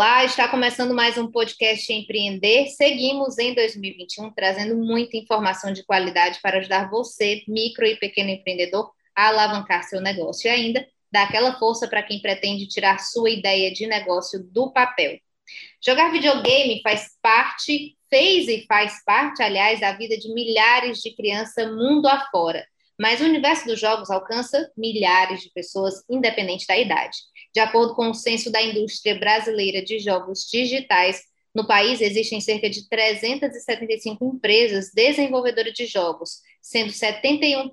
Olá, está começando mais um podcast Empreender. Seguimos em 2021 trazendo muita informação de qualidade para ajudar você, micro e pequeno empreendedor, a alavancar seu negócio e ainda dar aquela força para quem pretende tirar sua ideia de negócio do papel. Jogar videogame faz parte, fez e faz parte, aliás, da vida de milhares de crianças mundo afora. Mas o universo dos jogos alcança milhares de pessoas, independente da idade. De acordo com o censo da indústria brasileira de jogos digitais, no país existem cerca de 375 empresas desenvolvedoras de jogos, sendo 71%,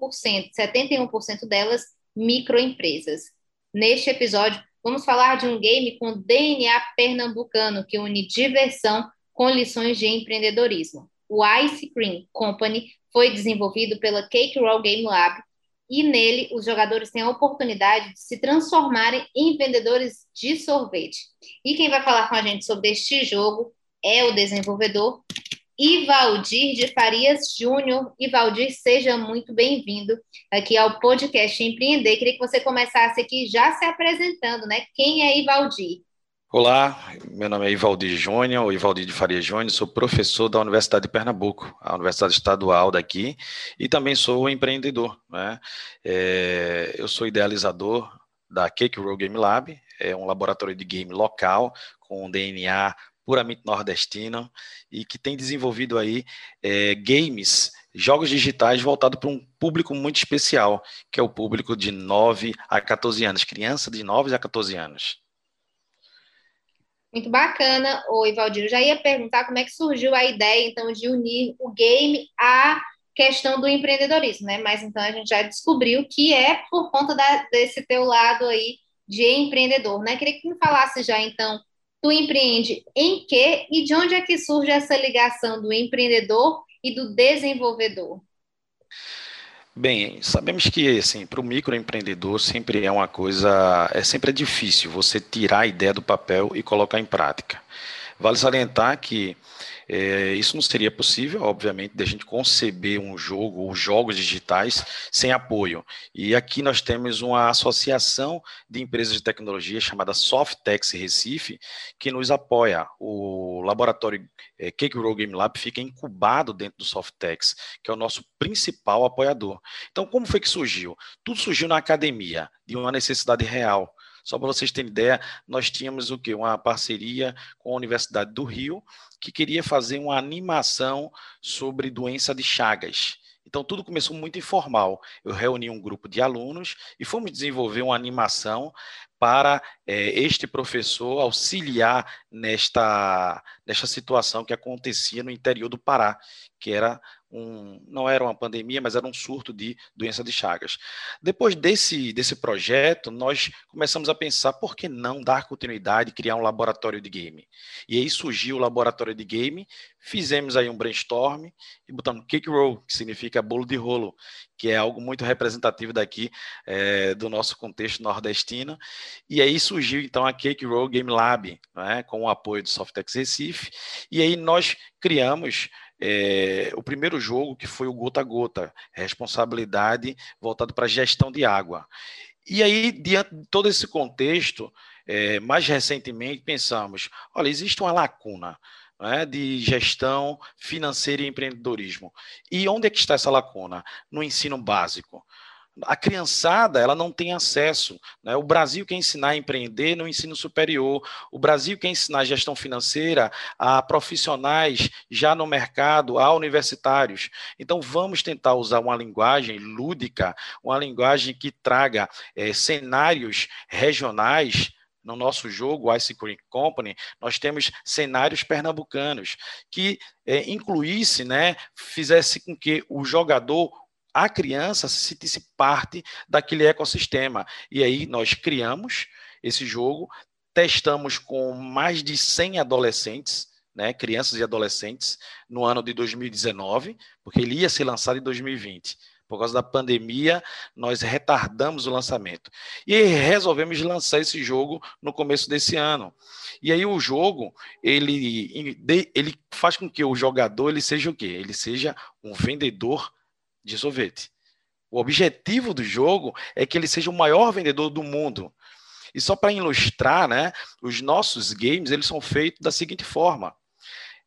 71% delas microempresas. Neste episódio, vamos falar de um game com DNA pernambucano que une diversão com lições de empreendedorismo. O Ice Cream Company foi desenvolvido pela Cake Roll Game Lab e nele os jogadores têm a oportunidade de se transformarem em vendedores de sorvete. E quem vai falar com a gente sobre este jogo é o desenvolvedor Ivaldir de Farias Júnior. Ivaldir, seja muito bem-vindo aqui ao podcast Empreender. Queria que você começasse aqui já se apresentando, né? Quem é Ivaldir? Olá, meu nome é Ivaldir Júnior, ou Ivaldir de Faria Júnior, sou professor da Universidade de Pernambuco, a Universidade Estadual daqui, e também sou empreendedor. Né? É, eu sou idealizador da Cake Roll Game Lab, é um laboratório de game local com DNA puramente nordestino e que tem desenvolvido aí é, games, jogos digitais voltados para um público muito especial, que é o público de 9 a 14 anos, criança de 9 a 14 anos. Muito bacana, o Ivaldir. Eu já ia perguntar como é que surgiu a ideia, então, de unir o game à questão do empreendedorismo, né? Mas então a gente já descobriu que é por conta da, desse teu lado aí de empreendedor, né? Queria que me falasse já, então, tu empreende em quê e de onde é que surge essa ligação do empreendedor e do desenvolvedor? Bem, sabemos que assim, para o microempreendedor sempre é uma coisa, é sempre difícil você tirar a ideia do papel e colocar em prática. Vale salientar que é, isso não seria possível, obviamente, de a gente conceber um jogo ou jogos digitais sem apoio. E aqui nós temos uma associação de empresas de tecnologia chamada Softex Recife, que nos apoia. O laboratório é, Cake Roll Game Lab fica incubado dentro do Softex, que é o nosso principal apoiador. Então, como foi que surgiu? Tudo surgiu na academia, de uma necessidade real. Só para vocês terem ideia, nós tínhamos o quê? Uma parceria com a Universidade do Rio, que queria fazer uma animação sobre doença de Chagas. Então, tudo começou muito informal. Eu reuni um grupo de alunos e fomos desenvolver uma animação para é, este professor auxiliar nesta, nesta situação que acontecia no interior do Pará, que era um, não era uma pandemia, mas era um surto de doença de Chagas. Depois desse, desse projeto, nós começamos a pensar por que não dar continuidade criar um laboratório de game. E aí surgiu o laboratório de game, fizemos aí um brainstorm e botamos cake roll, que significa bolo de rolo, que é algo muito representativo daqui é, do nosso contexto nordestino. E aí surgiu então a Cake Roll Game Lab, né, com o apoio do Softex Recife, e aí nós criamos é, o primeiro jogo, que foi o Gota a Gota, responsabilidade voltado para gestão de água. E aí, diante de todo esse contexto, é, mais recentemente pensamos: olha, existe uma lacuna. Né, de gestão financeira e empreendedorismo. E onde é que está essa lacuna? No ensino básico a criançada ela não tem acesso. Né? O Brasil quer ensinar a empreender no ensino superior, o Brasil quer ensinar gestão financeira a profissionais já no mercado, a universitários. Então vamos tentar usar uma linguagem lúdica, uma linguagem que traga é, cenários regionais no nosso jogo Ice Cream Company, nós temos cenários pernambucanos que é, incluísse, né, fizesse com que o jogador a criança se sentisse parte daquele ecossistema. E aí nós criamos esse jogo, testamos com mais de 100 adolescentes, né, crianças e adolescentes, no ano de 2019, porque ele ia ser lançado em 2020. Por causa da pandemia, nós retardamos o lançamento. E resolvemos lançar esse jogo no começo desse ano. E aí o jogo, ele, ele faz com que o jogador ele seja o quê? Ele seja um vendedor de sorvete. O objetivo do jogo é que ele seja o maior vendedor do mundo. E só para ilustrar, né, os nossos games eles são feitos da seguinte forma: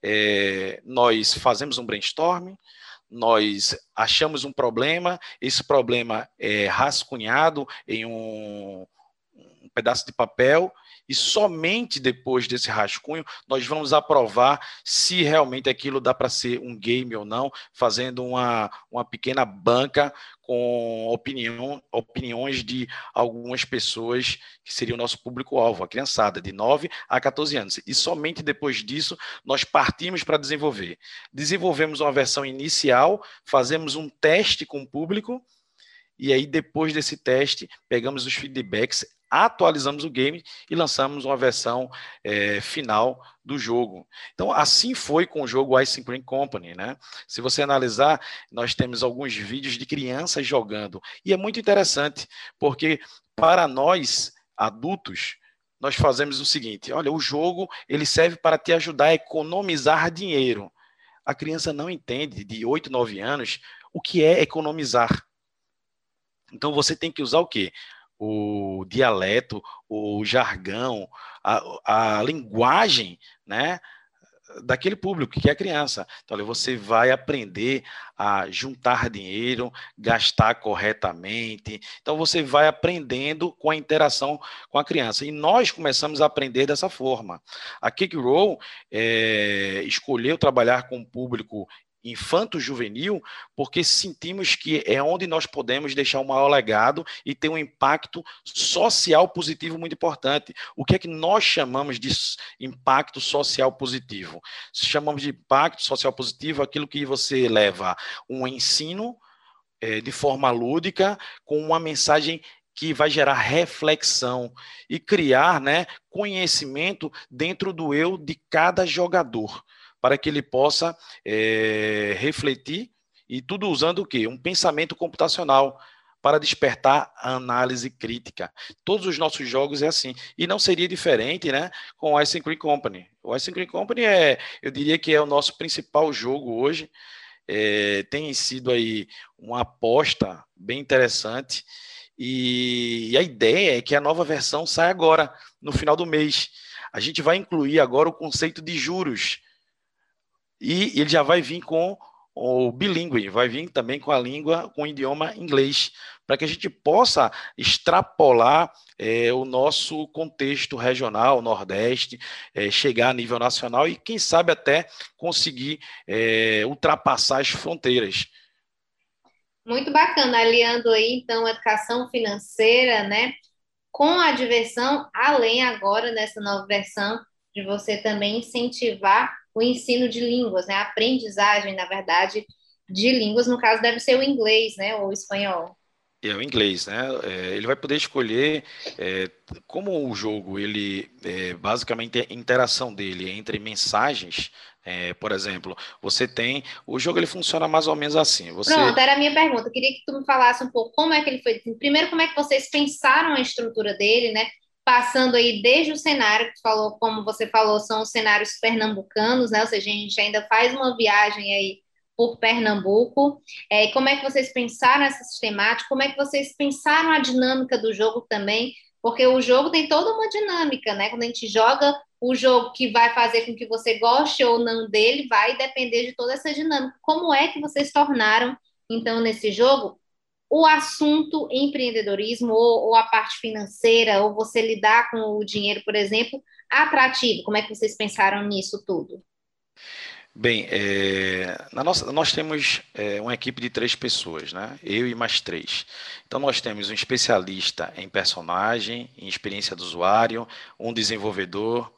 é, nós fazemos um brainstorm, nós achamos um problema, esse problema é rascunhado em um, um pedaço de papel e somente depois desse rascunho nós vamos aprovar se realmente aquilo dá para ser um game ou não, fazendo uma, uma pequena banca com opinião, opiniões de algumas pessoas que seriam o nosso público-alvo, a criançada, de 9 a 14 anos. E somente depois disso nós partimos para desenvolver. Desenvolvemos uma versão inicial, fazemos um teste com o público, e aí depois desse teste pegamos os feedbacks atualizamos o game e lançamos uma versão é, final do jogo. Então, assim foi com o jogo Ice Cream Company, né? Se você analisar, nós temos alguns vídeos de crianças jogando e é muito interessante porque para nós adultos nós fazemos o seguinte: olha, o jogo ele serve para te ajudar a economizar dinheiro. A criança não entende de 8, 9 anos o que é economizar. Então você tem que usar o quê? O dialeto, o jargão, a, a linguagem, né? daquele público que é a criança. Então, você vai aprender a juntar dinheiro, gastar corretamente. Então, você vai aprendendo com a interação com a criança. E nós começamos a aprender dessa forma. A Kick Roll é, escolheu trabalhar com um público infanto-juvenil, porque sentimos que é onde nós podemos deixar um maior legado e ter um impacto social positivo muito importante. O que é que nós chamamos de impacto social positivo? Chamamos de impacto social positivo aquilo que você leva um ensino é, de forma lúdica, com uma mensagem que vai gerar reflexão e criar né, conhecimento dentro do eu de cada jogador para que ele possa é, refletir e tudo usando o quê? Um pensamento computacional para despertar a análise crítica. Todos os nossos jogos é assim. E não seria diferente né, com o Ice Cream Company. O Ice Cream Company é, eu diria que é o nosso principal jogo hoje. É, tem sido aí uma aposta bem interessante. E, a ideia é que a nova versão saia agora, no final do mês. A gente vai incluir agora o conceito de juros e ele já vai vir com o bilíngue, vai vir também com a língua, com o idioma inglês, para que a gente possa extrapolar é, o nosso contexto regional, Nordeste, é, chegar a nível nacional e, quem sabe, até conseguir é, ultrapassar as fronteiras. Muito bacana, aliando aí, então, a educação financeira, né, com a diversão, além agora, nessa nova versão, de você também incentivar o ensino de línguas, né? A aprendizagem, na verdade, de línguas, no caso, deve ser o inglês, né? Ou o espanhol. É o inglês, né? É, ele vai poder escolher é, como o jogo, ele é, basicamente a interação dele entre mensagens. É, por exemplo, você tem o jogo ele funciona mais ou menos assim. Você... Pronto, era a minha pergunta. Eu queria que tu me falasse um pouco como é que ele foi. Primeiro, como é que vocês pensaram a estrutura dele, né? Passando aí desde o cenário que falou, como você falou, são os cenários pernambucanos, né? Ou seja, a gente ainda faz uma viagem aí por Pernambuco. É, como é que vocês pensaram essa sistemática? Como é que vocês pensaram a dinâmica do jogo também? Porque o jogo tem toda uma dinâmica, né? Quando a gente joga o jogo que vai fazer com que você goste ou não dele, vai depender de toda essa dinâmica. Como é que vocês tornaram, então, nesse jogo, o assunto empreendedorismo ou, ou, a parte financeira, ou você lidar com o dinheiro, por exemplo, atrativo? Como é que vocês pensaram nisso tudo? Bem, é, na nossa, nós temos é, uma equipe de três pessoas, né? Eu e mais três. Então, nós temos um especialista em personagem, em experiência do usuário, um desenvolvedor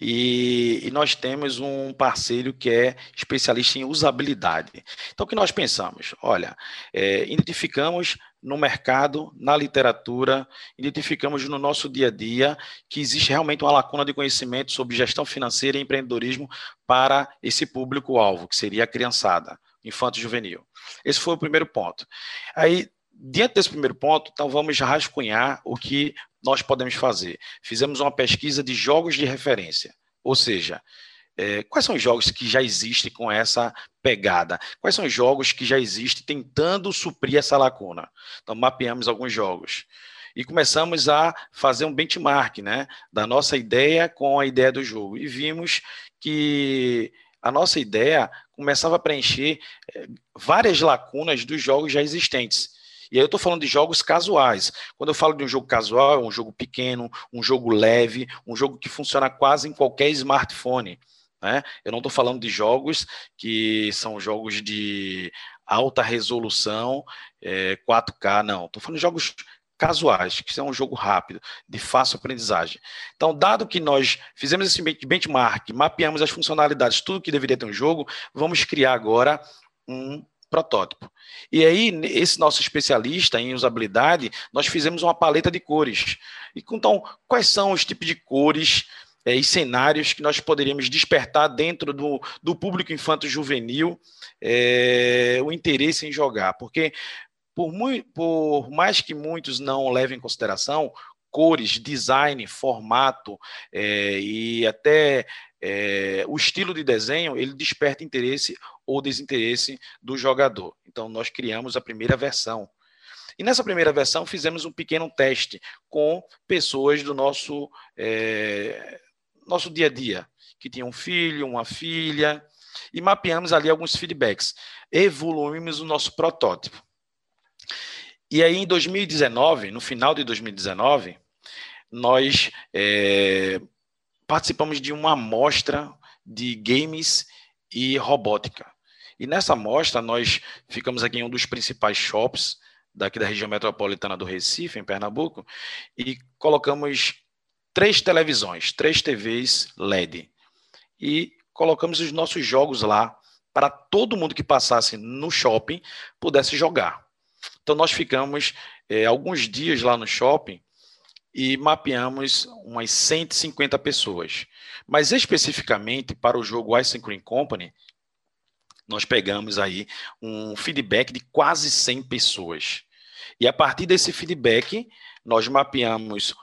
e, e nós temos um parceiro que é especialista em usabilidade. Então, o que nós pensamos? Olha, é, identificamos no mercado, na literatura, identificamos no nosso dia a dia que existe realmente uma lacuna de conhecimento sobre gestão financeira e empreendedorismo para esse público-alvo, que seria a criançada, infanto juvenil. Esse foi o primeiro ponto. Aí, diante desse primeiro ponto, então vamos rascunhar o que nós podemos fazer. Fizemos uma pesquisa de jogos de referência, ou seja, é, quais são os jogos que já existem com essa pegada? Quais são os jogos que já existem tentando suprir essa lacuna? Então, mapeamos alguns jogos. E começamos a fazer um benchmark né, da nossa ideia com a ideia do jogo. E vimos que a nossa ideia começava a preencher é, várias lacunas dos jogos já existentes. E aí eu estou falando de jogos casuais. Quando eu falo de um jogo casual, é um jogo pequeno, um jogo leve, um jogo que funciona quase em qualquer smartphone. Né? Eu não estou falando de jogos que são jogos de alta resolução, é, 4K, não. Estou falando de jogos casuais, que são um jogo rápido, de fácil aprendizagem. Então, dado que nós fizemos esse benchmark, mapeamos as funcionalidades, tudo que deveria ter um jogo, vamos criar agora um protótipo. E aí, esse nosso especialista em usabilidade, nós fizemos uma paleta de cores. Então, quais são os tipos de cores é, e cenários que nós poderíamos despertar dentro do, do público infanto-juvenil é, o interesse em jogar. Porque, por, muito, por mais que muitos não levem em consideração, cores, design, formato é, e até é, o estilo de desenho, ele desperta interesse ou desinteresse do jogador. Então, nós criamos a primeira versão. E nessa primeira versão, fizemos um pequeno teste com pessoas do nosso é, nosso dia a dia, que tinha um filho, uma filha, e mapeamos ali alguns feedbacks. Evoluímos o nosso protótipo. E aí, em 2019, no final de 2019, nós é, participamos de uma amostra de games e robótica. E nessa amostra, nós ficamos aqui em um dos principais shops daqui da região metropolitana do Recife, em Pernambuco, e colocamos três televisões, três TVs LED. E colocamos os nossos jogos lá para todo mundo que passasse no shopping pudesse jogar. Então nós ficamos é, alguns dias lá no shopping e mapeamos umas 150 pessoas. Mas especificamente para o jogo Ice Cream Company, nós pegamos aí um feedback de quase 100 pessoas. E a partir desse feedback, nós mapeamos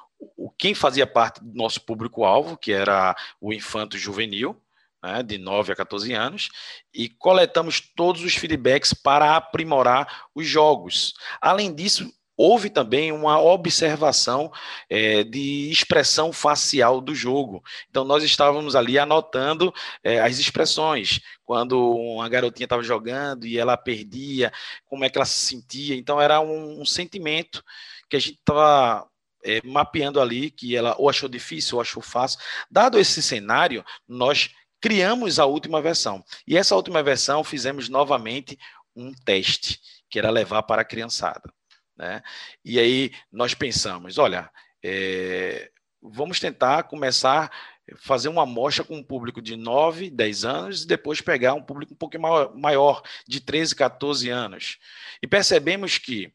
quem fazia parte do nosso público-alvo, que era o infanto juvenil, né, de 9 a 14 anos, e coletamos todos os feedbacks para aprimorar os jogos. Além disso, houve também uma observação é, de expressão facial do jogo. Então, nós estávamos ali anotando é, as expressões. Quando uma garotinha estava jogando e ela perdia, como é que ela se sentia. Então, era um, um sentimento que a gente estava é, mapeando ali que ela ou achou difícil ou achou fácil. Dado esse cenário, nós criamos a última versão. E essa última versão fizemos novamente um teste, que era levar para a criançada. Né? E aí nós pensamos, olha, é, vamos tentar começar fazer uma amostra com um público de 9, 10 anos e depois pegar um público um pouco maior, de 13, 14 anos. E percebemos que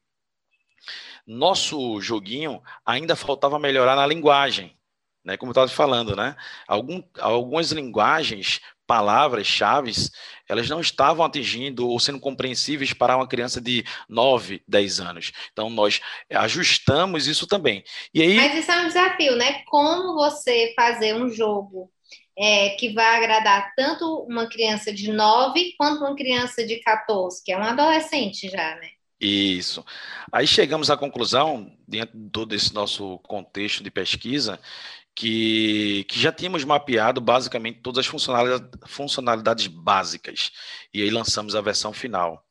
nosso joguinho ainda faltava melhorar na linguagem, né? Como eu estava falando, né? Algum, algumas linguagens, palavras, chaves, elas não estavam atingindo ou sendo compreensíveis para uma criança de 9, 10 anos. Então, nós ajustamos isso também. E aí... Mas isso é um desafio, né? Como você fazer um jogo é, que vai agradar tanto uma criança de 9 quanto uma criança de 14, que é um adolescente já, né? Isso. Aí chegamos à conclusão, dentro de todo esse nosso contexto de pesquisa, que, que já tínhamos mapeado basicamente todas as funcionalidades, funcionalidades básicas. E aí lançamos a versão final.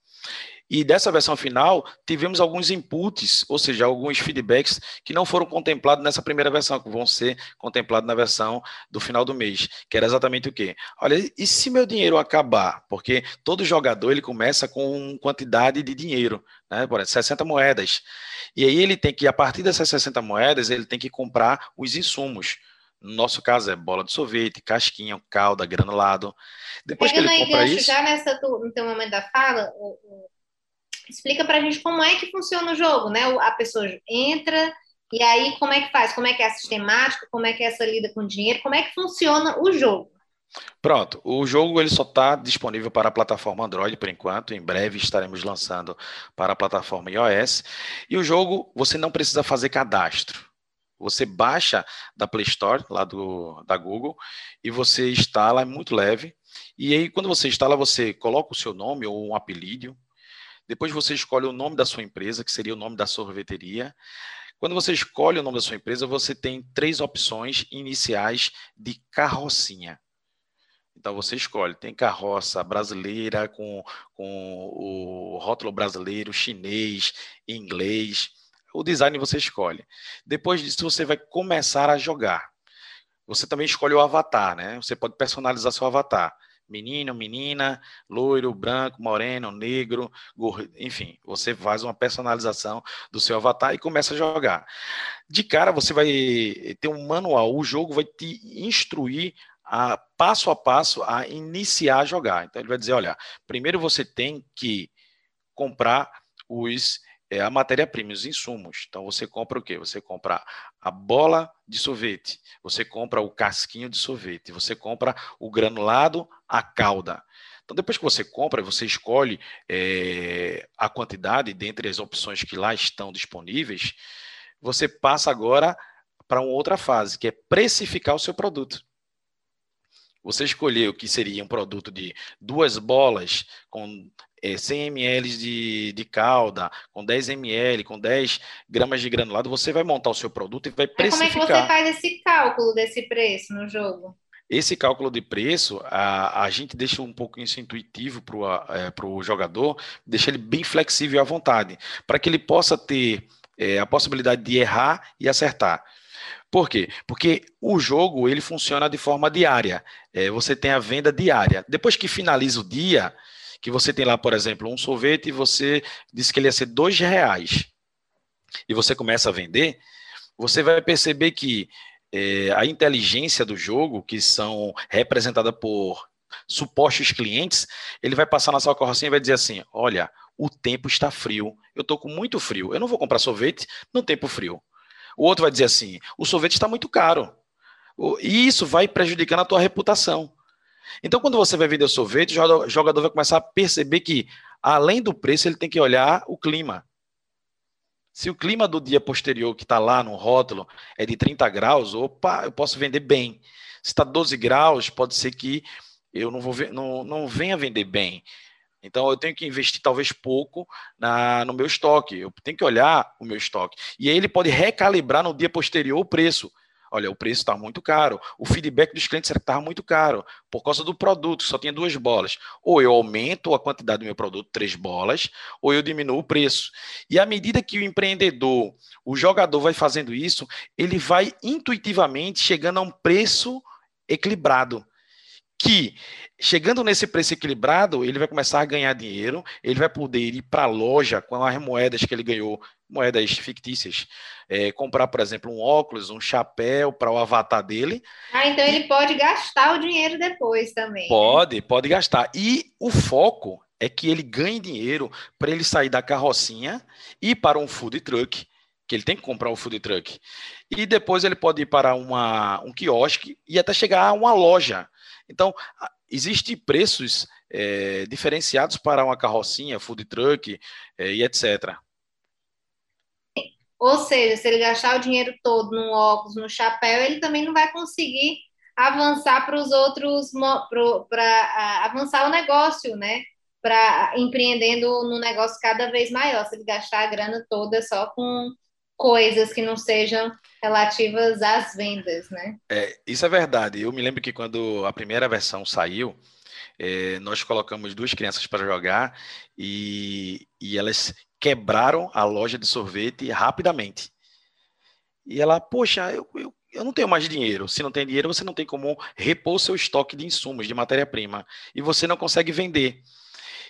E dessa versão final, tivemos alguns inputs, ou seja, alguns feedbacks que não foram contemplados nessa primeira versão, que vão ser contemplados na versão do final do mês, que era exatamente o quê? Olha, e se meu dinheiro acabar? Porque todo jogador ele começa com quantidade de dinheiro, né? Por exemplo, 60 moedas. E aí ele tem que, a partir dessas 60 moedas, ele tem que comprar os insumos. No nosso caso é bola de sorvete, casquinha, calda, granulado. Depois Pegando que ele compra isso... já nessa, no teu momento da fala, o, o explica para a gente como é que funciona o jogo, né? A pessoa entra e aí como é que faz? Como é que é a sistemática? Como é que é essa lida com dinheiro? Como é que funciona o jogo? Pronto, o jogo ele só está disponível para a plataforma Android por enquanto. Em breve estaremos lançando para a plataforma iOS. E o jogo você não precisa fazer cadastro. Você baixa da Play Store, lá do, da Google, e você instala, é muito leve. E aí, quando você instala, você coloca o seu nome ou um apelido, depois você escolhe o nome da sua empresa, que seria o nome da sorveteria. Quando você escolhe o nome da sua empresa, você tem três opções iniciais de carrocinha. Então você escolhe, tem carroça brasileira com, com o rótulo brasileiro, chinês, inglês. O design você escolhe. Depois disso, você vai começar a jogar. Você também escolhe o avatar, né? Você pode personalizar seu avatar menino, menina, loiro, branco, moreno, negro, gordo, enfim, você faz uma personalização do seu avatar e começa a jogar. De cara, você vai ter um manual, o jogo vai te instruir a passo a passo a iniciar a jogar. Então ele vai dizer, olha, primeiro você tem que comprar os é a matéria-prima, os insumos. Então você compra o quê? Você compra a bola de sorvete, você compra o casquinho de sorvete, você compra o granulado, a calda. Então depois que você compra, você escolhe é, a quantidade dentre as opções que lá estão disponíveis, você passa agora para uma outra fase, que é precificar o seu produto. Você escolheu que seria um produto de duas bolas com é, 100 ml de, de calda, com 10 ml, com 10 gramas de granulado, você vai montar o seu produto e vai precificar. como é que você faz esse cálculo desse preço no jogo? Esse cálculo de preço, a, a gente deixa um pouco isso intuitivo para o é, jogador, deixa ele bem flexível à vontade, para que ele possa ter é, a possibilidade de errar e acertar. Por quê? Porque o jogo ele funciona de forma diária. É, você tem a venda diária. Depois que finaliza o dia, que você tem lá, por exemplo, um sorvete e você disse que ele ia ser dois reais e você começa a vender, você vai perceber que é, a inteligência do jogo, que são representada por supostos clientes, ele vai passar na sua carrocinha e vai dizer assim: olha, o tempo está frio, eu estou com muito frio, eu não vou comprar sorvete no tempo frio. O outro vai dizer assim: o sorvete está muito caro. E isso vai prejudicando a tua reputação. Então, quando você vai vender sorvete, o jogador vai começar a perceber que, além do preço, ele tem que olhar o clima. Se o clima do dia posterior que está lá no rótulo é de 30 graus, opa, eu posso vender bem. Se está 12 graus, pode ser que eu não, vou, não, não venha vender bem. Então, eu tenho que investir talvez pouco na, no meu estoque. Eu tenho que olhar o meu estoque. E aí ele pode recalibrar no dia posterior o preço. Olha, o preço está muito caro. O feedback dos clientes era que estava muito caro por causa do produto, só tinha duas bolas. Ou eu aumento a quantidade do meu produto, três bolas, ou eu diminuo o preço. E à medida que o empreendedor, o jogador vai fazendo isso, ele vai intuitivamente chegando a um preço equilibrado. Que chegando nesse preço equilibrado, ele vai começar a ganhar dinheiro, ele vai poder ir para a loja com as moedas que ele ganhou moedas fictícias. É, comprar, por exemplo, um óculos, um chapéu para o avatar dele. Ah, então ele pode gastar o dinheiro depois também. Né? Pode, pode gastar. E o foco é que ele ganhe dinheiro para ele sair da carrocinha e ir para um food truck, que ele tem que comprar um food truck. E depois ele pode ir para uma, um quiosque e até chegar a uma loja. Então, existem preços é, diferenciados para uma carrocinha, food truck é, e etc. Ou seja, se ele gastar o dinheiro todo no óculos, no chapéu, ele também não vai conseguir avançar para os outros, para avançar o negócio, né? Para empreendendo no negócio cada vez maior. Se ele gastar a grana toda só com coisas que não sejam relativas às vendas, né? É, isso é verdade. Eu me lembro que quando a primeira versão saiu, é, nós colocamos duas crianças para jogar e, e elas quebraram a loja de sorvete rapidamente. E ela, poxa, eu, eu, eu não tenho mais dinheiro. Se não tem dinheiro, você não tem como repor seu estoque de insumos, de matéria-prima. E você não consegue vender.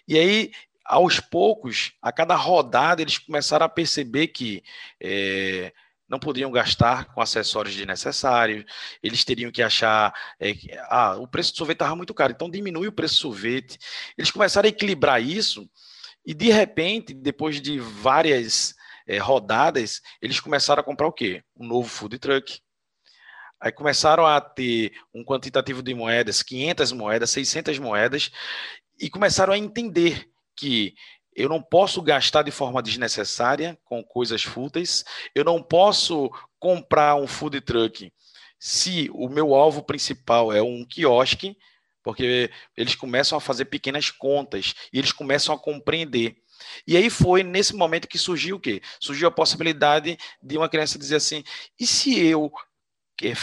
E aí, aos poucos, a cada rodada, eles começaram a perceber que é, não podiam gastar com acessórios desnecessários, eles teriam que achar. É, ah, o preço do sorvete estava muito caro, então diminui o preço do sorvete. Eles começaram a equilibrar isso, e de repente, depois de várias é, rodadas, eles começaram a comprar o quê? Um novo food truck. Aí começaram a ter um quantitativo de moedas, 500 moedas, 600 moedas, e começaram a entender que eu não posso gastar de forma desnecessária com coisas fúteis, eu não posso comprar um food truck se o meu alvo principal é um quiosque, porque eles começam a fazer pequenas contas e eles começam a compreender. E aí foi nesse momento que surgiu o quê? Surgiu a possibilidade de uma criança dizer assim: e se eu eh,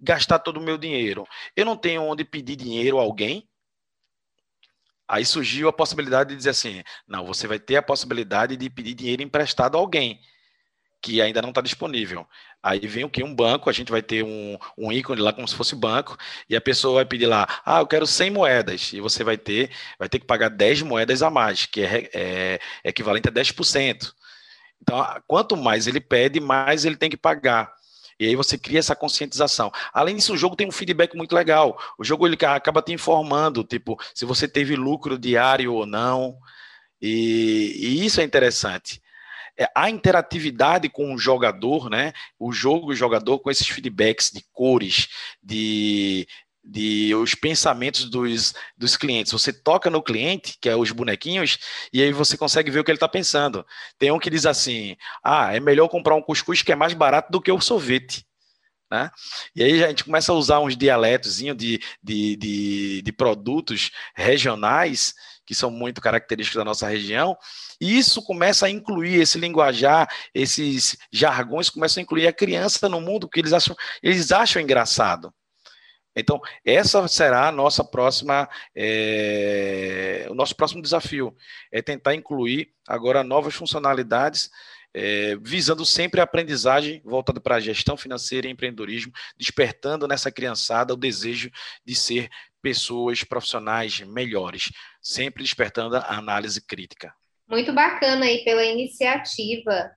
gastar todo o meu dinheiro? Eu não tenho onde pedir dinheiro a alguém? Aí surgiu a possibilidade de dizer assim: não, você vai ter a possibilidade de pedir dinheiro emprestado a alguém que ainda não está disponível. Aí vem o que? Um banco, a gente vai ter um, um ícone lá como se fosse banco, e a pessoa vai pedir lá, ah, eu quero 100 moedas, e você vai ter, vai ter que pagar 10 moedas a mais, que é, é, é equivalente a 10%. Então, quanto mais ele pede, mais ele tem que pagar. E aí você cria essa conscientização. Além disso, o jogo tem um feedback muito legal. O jogo ele acaba te informando, tipo, se você teve lucro diário ou não. E, e isso é interessante. É, a interatividade com o jogador, né? O jogo, o jogador, com esses feedbacks de cores, de, de os pensamentos dos, dos clientes. Você toca no cliente, que é os bonequinhos, e aí você consegue ver o que ele está pensando. Tem um que diz assim: ah, é melhor comprar um cuscuz que é mais barato do que o sorvete. Né? E aí a gente começa a usar uns dialetos de, de, de, de produtos regionais que são muito característicos da nossa região, e isso começa a incluir esse linguajar, esses jargões começam a incluir a criança no mundo que eles acham, eles acham engraçado. Então, essa será a nossa próxima, é, o nosso próximo desafio, é tentar incluir agora novas funcionalidades, é, visando sempre a aprendizagem voltada para a gestão financeira e empreendedorismo, despertando nessa criançada o desejo de ser pessoas profissionais melhores, sempre despertando a análise crítica. Muito bacana aí pela iniciativa.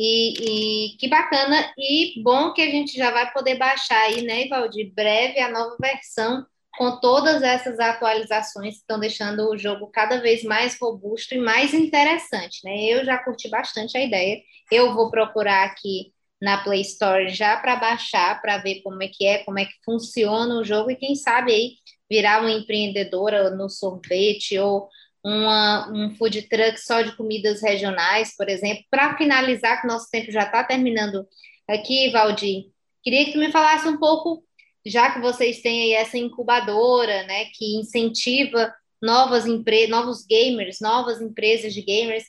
E, e, que bacana e bom que a gente já vai poder baixar aí, né, Valdir, breve a nova versão com todas essas atualizações que estão deixando o jogo cada vez mais robusto e mais interessante, né? Eu já curti bastante a ideia. Eu vou procurar aqui na Play Store já para baixar, para ver como é que é, como é que funciona o jogo e quem sabe aí virar uma empreendedora no sorvete ou uma, um food truck só de comidas regionais, por exemplo. Para finalizar, que nosso tempo já está terminando aqui, Valdir, queria que tu me falasse um pouco, já que vocês têm aí essa incubadora, né, que incentiva novas empresas, novos gamers, novas empresas de gamers.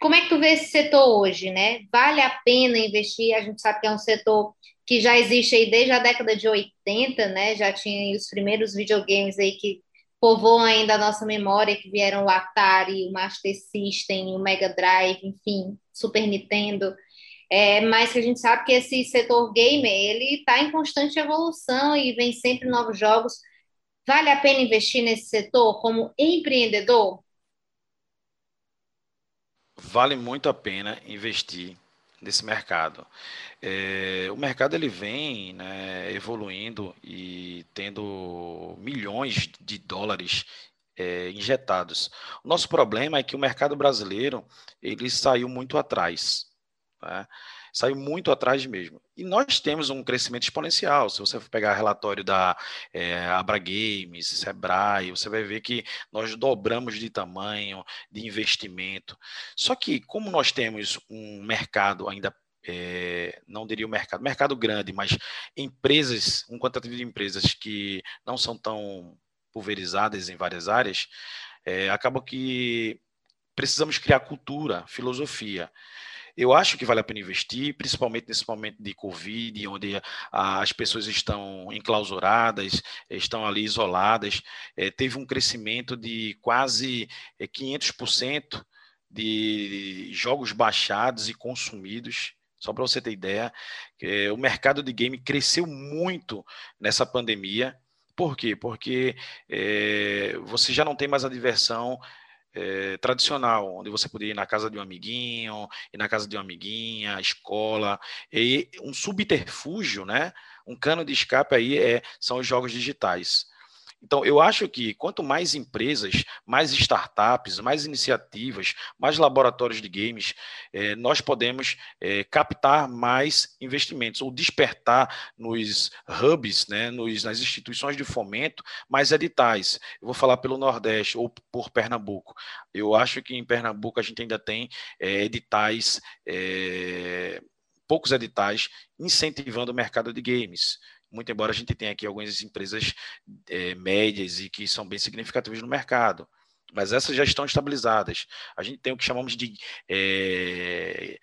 Como é que tu vê esse setor hoje, né? Vale a pena investir? A gente sabe que é um setor que já existe aí desde a década de 80, né? Já tinha os primeiros videogames aí que povoam ainda a nossa memória, que vieram o Atari, o Master System, o Mega Drive, enfim, Super Nintendo. É, mas que a gente sabe que esse setor gamer ele está em constante evolução e vem sempre novos jogos. Vale a pena investir nesse setor como empreendedor? Vale muito a pena investir nesse mercado. É, o mercado ele vem né, evoluindo e tendo milhões de dólares é, injetados. O nosso problema é que o mercado brasileiro ele saiu muito atrás. Né? Saiu muito atrás mesmo. E nós temos um crescimento exponencial. Se você pegar relatório da é, Abra Games, Sebrae, você vai ver que nós dobramos de tamanho, de investimento. Só que, como nós temos um mercado ainda é, não diria o mercado, mercado grande, mas empresas, um quantitativo de empresas que não são tão pulverizadas em várias áreas, é, acaba que precisamos criar cultura, filosofia. Eu acho que vale a pena investir, principalmente nesse momento de Covid, onde as pessoas estão enclausuradas, estão ali isoladas. É, teve um crescimento de quase 500% é, de jogos baixados e consumidos. Só para você ter ideia, é, o mercado de game cresceu muito nessa pandemia. Por quê? Porque é, você já não tem mais a diversão é, tradicional, onde você podia ir na casa de um amiguinho, ir na casa de uma amiguinha, escola, e um subterfúgio, né? Um cano de escape aí é, são os jogos digitais. Então, eu acho que quanto mais empresas, mais startups, mais iniciativas, mais laboratórios de games, eh, nós podemos eh, captar mais investimentos ou despertar nos hubs, né, nos, nas instituições de fomento, mais editais. Eu vou falar pelo Nordeste ou por Pernambuco. Eu acho que em Pernambuco a gente ainda tem eh, editais poucos editais incentivando o mercado de games muito embora a gente tenha aqui algumas empresas é, médias e que são bem significativas no mercado, mas essas já estão estabilizadas. A gente tem o que chamamos de é,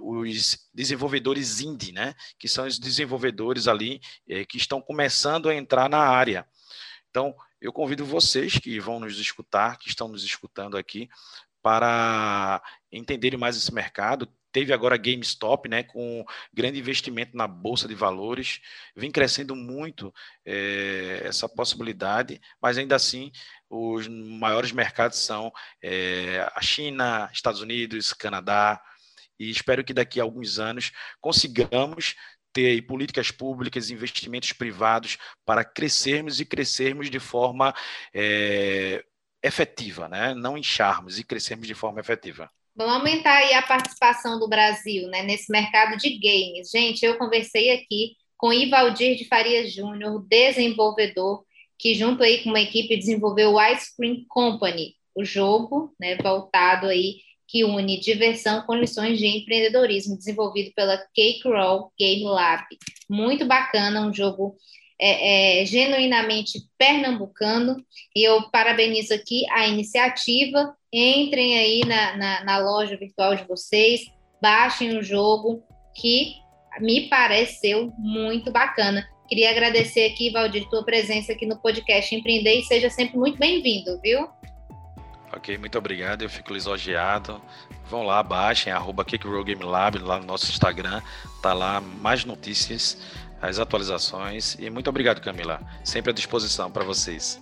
os desenvolvedores indie, né? Que são os desenvolvedores ali é, que estão começando a entrar na área. Então, eu convido vocês que vão nos escutar, que estão nos escutando aqui, para entenderem mais esse mercado, Teve agora GameStop, né, com grande investimento na bolsa de valores, vem crescendo muito é, essa possibilidade, mas ainda assim os maiores mercados são é, a China, Estados Unidos, Canadá, e espero que daqui a alguns anos consigamos ter políticas públicas, investimentos privados para crescermos e crescermos de forma é, efetiva, né? não incharmos e crescermos de forma efetiva. Vamos aumentar aí a participação do Brasil né, nesse mercado de games. Gente, eu conversei aqui com Ivaldir de Faria Júnior, desenvolvedor, que junto aí com uma equipe desenvolveu o Ice Cream Company, o jogo né, voltado aí que une diversão com lições de empreendedorismo, desenvolvido pela Cake Roll Game Lab. Muito bacana, um jogo é, é, genuinamente pernambucano, e eu parabenizo aqui a iniciativa entrem aí na, na, na loja virtual de vocês, baixem o jogo, que me pareceu muito bacana. Queria agradecer aqui, Valdir, tua presença aqui no podcast Empreender e seja sempre muito bem-vindo, viu? Ok, muito obrigado, eu fico lisonjeado. Vão lá, baixem, arroba Lab, lá no nosso Instagram, tá lá mais notícias, as atualizações. E muito obrigado, Camila. Sempre à disposição para vocês.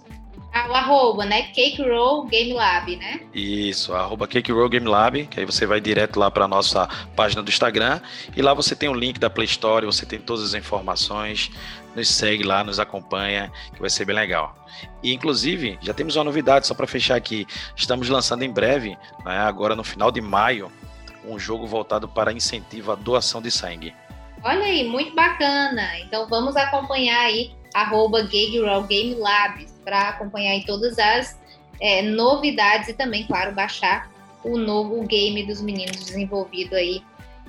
Ah, o arroba, né? Cake Roll Game Lab, né? Isso, arroba Cake Roll Game Lab, que aí você vai direto lá para a nossa página do Instagram e lá você tem o link da Play Store, você tem todas as informações, nos segue lá, nos acompanha, que vai ser bem legal. E inclusive, já temos uma novidade, só para fechar aqui, estamos lançando em breve, né, agora no final de maio, um jogo voltado para incentivo à doação de sangue. Olha aí, muito bacana. Então vamos acompanhar aí, arroba Game Labs para acompanhar em todas as é, novidades e também, claro, baixar o novo game dos meninos desenvolvido aí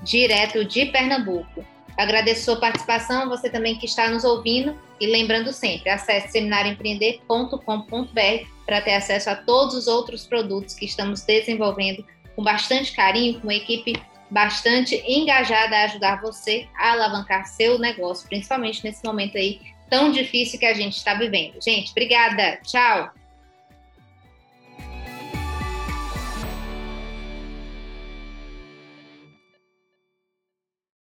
direto de Pernambuco. Agradeço sua participação, você também que está nos ouvindo e lembrando sempre, acesse seminarioempreender.com.br para ter acesso a todos os outros produtos que estamos desenvolvendo com bastante carinho, com uma equipe bastante engajada a ajudar você a alavancar seu negócio, principalmente nesse momento aí tão difícil que a gente está vivendo. Gente, obrigada. Tchau.